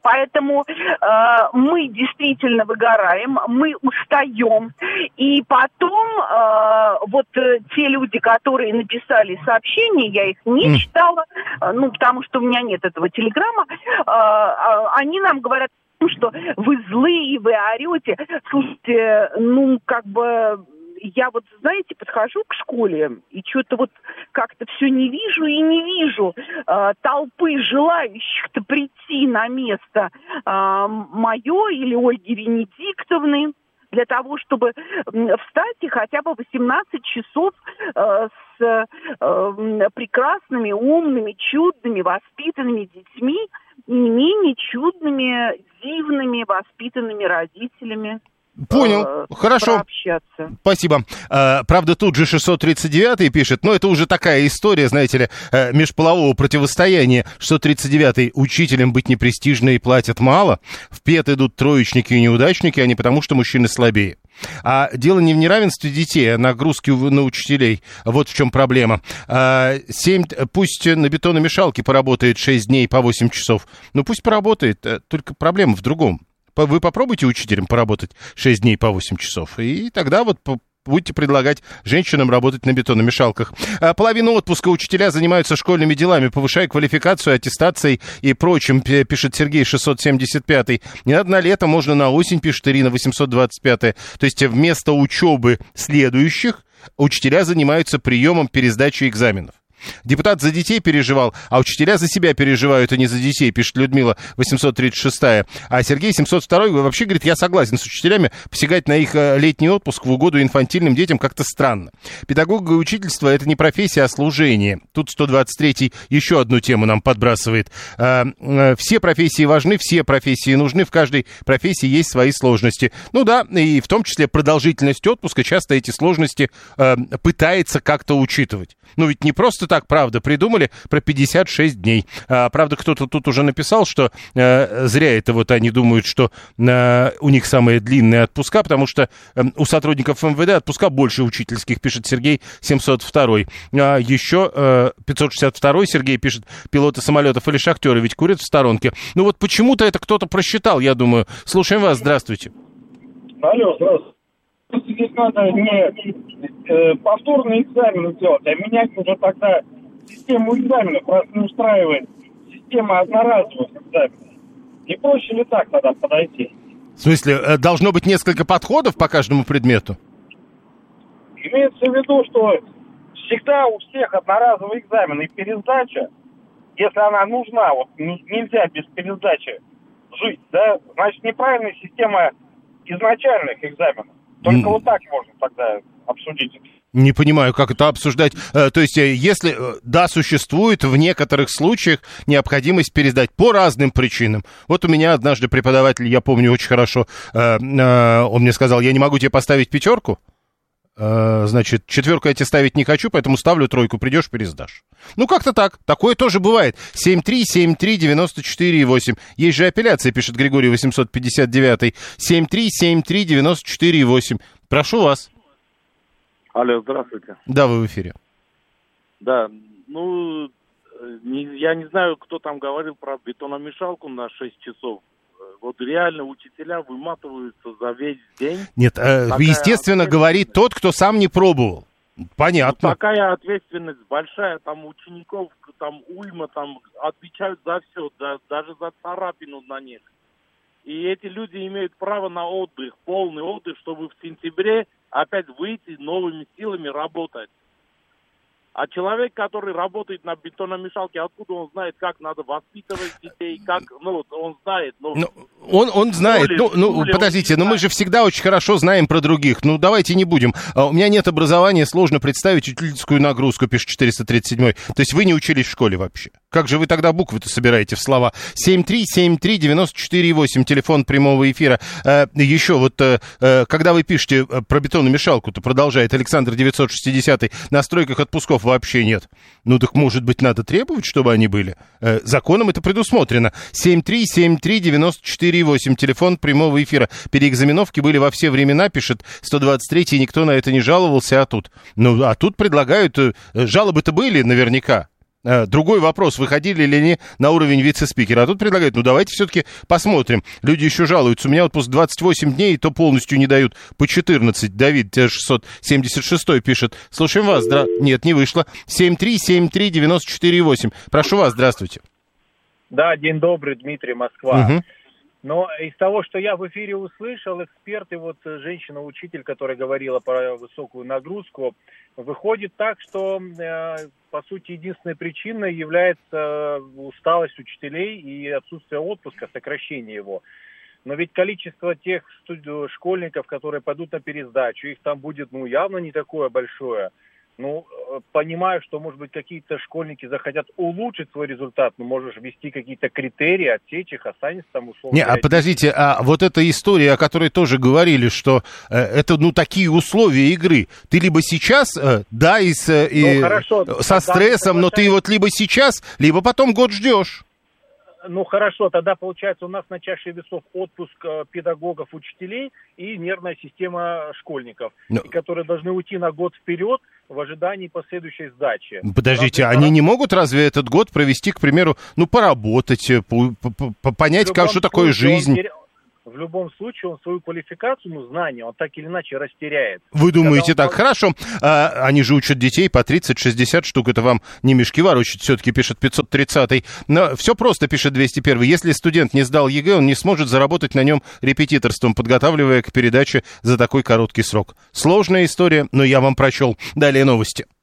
Поэтому э, мы действительно выгораем, мы устаем. И потом э, вот э, те люди, которые написали сообщения, я их не читала, э, ну, потому что у меня нет этого телеграмма, э, э, они нам говорят, что вы злые, вы орете. Слушайте, ну, как бы я вот, знаете, подхожу к школе и что-то вот как-то все не вижу и не вижу э, толпы желающих-то прийти на место э, мое или Ольги Венедиктовны для того, чтобы встать и хотя бы 18 часов э, с э, прекрасными, умными, чудными, воспитанными детьми и не менее чудными, дивными, воспитанными родителями. Понял, э, хорошо. Пообщаться. Спасибо. А, правда, тут же 639 пишет, но это уже такая история, знаете ли, э, межполового противостояния. 639 учителям быть непрестижно и платят мало. В ПЕТ идут троечники и неудачники, а не потому, что мужчины слабее. А дело не в неравенстве детей, а нагрузке у- на учителей. Вот в чем проблема. А, семь, пусть на бетономешалке поработает 6 дней по 8 часов. Ну пусть поработает, э, только проблема в другом. Вы попробуйте учителем поработать 6 дней по 8 часов, и тогда вот будете предлагать женщинам работать на бетономешалках. А, Половину отпуска учителя занимаются школьными делами, повышая квалификацию, аттестацией и прочим, пи- пишет Сергей 675. Не надо на лето, можно на осень, пишет Ирина 825. То есть вместо учебы следующих учителя занимаются приемом пересдачи экзаменов. Депутат за детей переживал, а учителя за себя переживают, а не за детей, пишет Людмила 836. А Сергей 702 вообще говорит, я согласен с учителями, посягать на их э, летний отпуск в угоду инфантильным детям как-то странно. Педагога и учительство это не профессия, а служение. Тут 123 еще одну тему нам подбрасывает. А, э, все профессии важны, все профессии нужны, в каждой профессии есть свои сложности. Ну да, и в том числе продолжительность отпуска часто эти сложности э, пытается как-то учитывать. Ну ведь не просто так, правда, придумали про 56 дней. А, правда, кто-то тут уже написал, что э, зря это вот они думают, что э, у них самые длинные отпуска, потому что э, у сотрудников МВД отпуска больше учительских, пишет Сергей 702. А еще э, 562 Сергей пишет, пилоты самолетов или шахтеры ведь курят в сторонке. Ну вот почему-то это кто-то просчитал, я думаю. Слушаем вас, здравствуйте. Алло, здравствуйте. Здесь надо не э, повторный экзамен делать, а менять уже тогда систему экзаменов, раз не устраивает система одноразовых экзаменов. Не проще ли так тогда подойти? В смысле, э, должно быть несколько подходов по каждому предмету? Имеется в виду, что всегда у всех одноразовый экзамен и пересдача, если она нужна, вот нельзя без пересдачи жить, да, значит неправильная система изначальных экзаменов. Только вот так можно тогда обсудить. Не понимаю, как это обсуждать. Э, то есть, э, если, э, да, существует в некоторых случаях необходимость пересдать по разным причинам. Вот у меня однажды преподаватель, я помню очень хорошо, он мне сказал, я не могу тебе поставить пятерку, значит, четверку я тебе ставить не хочу, поэтому ставлю тройку, придешь, пересдашь. Ну, как-то так. Такое тоже бывает. 7373948. Есть же апелляция, пишет Григорий 859. 7373948. Прошу вас. Алло, здравствуйте. Да, вы в эфире. Да, ну, не, я не знаю, кто там говорил про бетономешалку на 6 часов. Вот реально учителя выматываются за весь день. Нет, э, естественно, говорит тот, кто сам не пробовал. Понятно. Ну, такая ответственность большая, там учеников, там уйма, там отвечают за все, да, даже за царапину на них. И эти люди имеют право на отдых, полный отдых, чтобы в сентябре опять выйти новыми силами работать. А человек, который работает на бетономешалке, откуда он знает, как надо воспитывать детей, как, ну, он знает. Ну, ну он, он знает. Школе, ну, ну подождите, но мы же всегда очень хорошо знаем про других. Ну, давайте не будем. А, у меня нет образования, сложно представить учительскую нагрузку, пишет 437 То есть вы не учились в школе вообще. Как же вы тогда буквы-то собираете в слова? 7373948, телефон прямого эфира. А, еще вот, а, когда вы пишете про бетономешалку-то, продолжает Александр 960 на стройках отпусков вообще нет. Ну так, может быть, надо требовать, чтобы они были? Э, законом это предусмотрено. 7373948, телефон прямого эфира. Переэкзаменовки были во все времена, пишет 123 и никто на это не жаловался, а тут? Ну, а тут предлагают, э, жалобы-то были наверняка. Э, другой вопрос, выходили ли они на уровень вице-спикера. А тут предлагают, ну давайте все-таки посмотрим. Люди еще жалуются. У меня отпуск 28 дней, и то полностью не дают по 14. Давид 676 пишет. Слушаем вас. Здра... Нет, не вышло. 7373948. Прошу вас, здравствуйте. Да, день добрый, Дмитрий, Москва. Угу. Но из того, что я в эфире услышал, эксперты, вот женщина-учитель, которая говорила про высокую нагрузку, выходит так, что, э, по сути, единственной причиной является усталость учителей и отсутствие отпуска, сокращение его. Но ведь количество тех школьников, которые пойдут на пересдачу, их там будет ну, явно не такое большое – ну, э, понимаю, что, может быть, какие-то школьники захотят улучшить свой результат, но можешь ввести какие-то критерии, отсечь их, останется там условно. Не, а подождите, а вот эта история, о которой тоже говорили, что э, это, ну, такие условия игры. Ты либо сейчас, э, да, и, с, э, ну, хорошо, со стрессом, но ты вот либо сейчас, либо потом год ждешь. Ну хорошо, тогда получается у нас на чаше весов отпуск э, педагогов, учителей и нервная система школьников, Но... Ну. которые должны уйти на год вперед в ожидании последующей сдачи. Подождите, разве они не могут разве этот год провести, к примеру, ну поработать, э, понять, как что такое жизнь? В любом случае он свою квалификацию, ну, знания, он так или иначе растеряет. Вы думаете он... так, хорошо, а, они же учат детей по 30-60 штук, это вам не мешки ворочать, все-таки пишет 530-й. Но все просто, пишет 201 Если студент не сдал ЕГЭ, он не сможет заработать на нем репетиторством, подготавливая к пересдаче за такой короткий срок. Сложная история, но я вам прочел. Далее новости.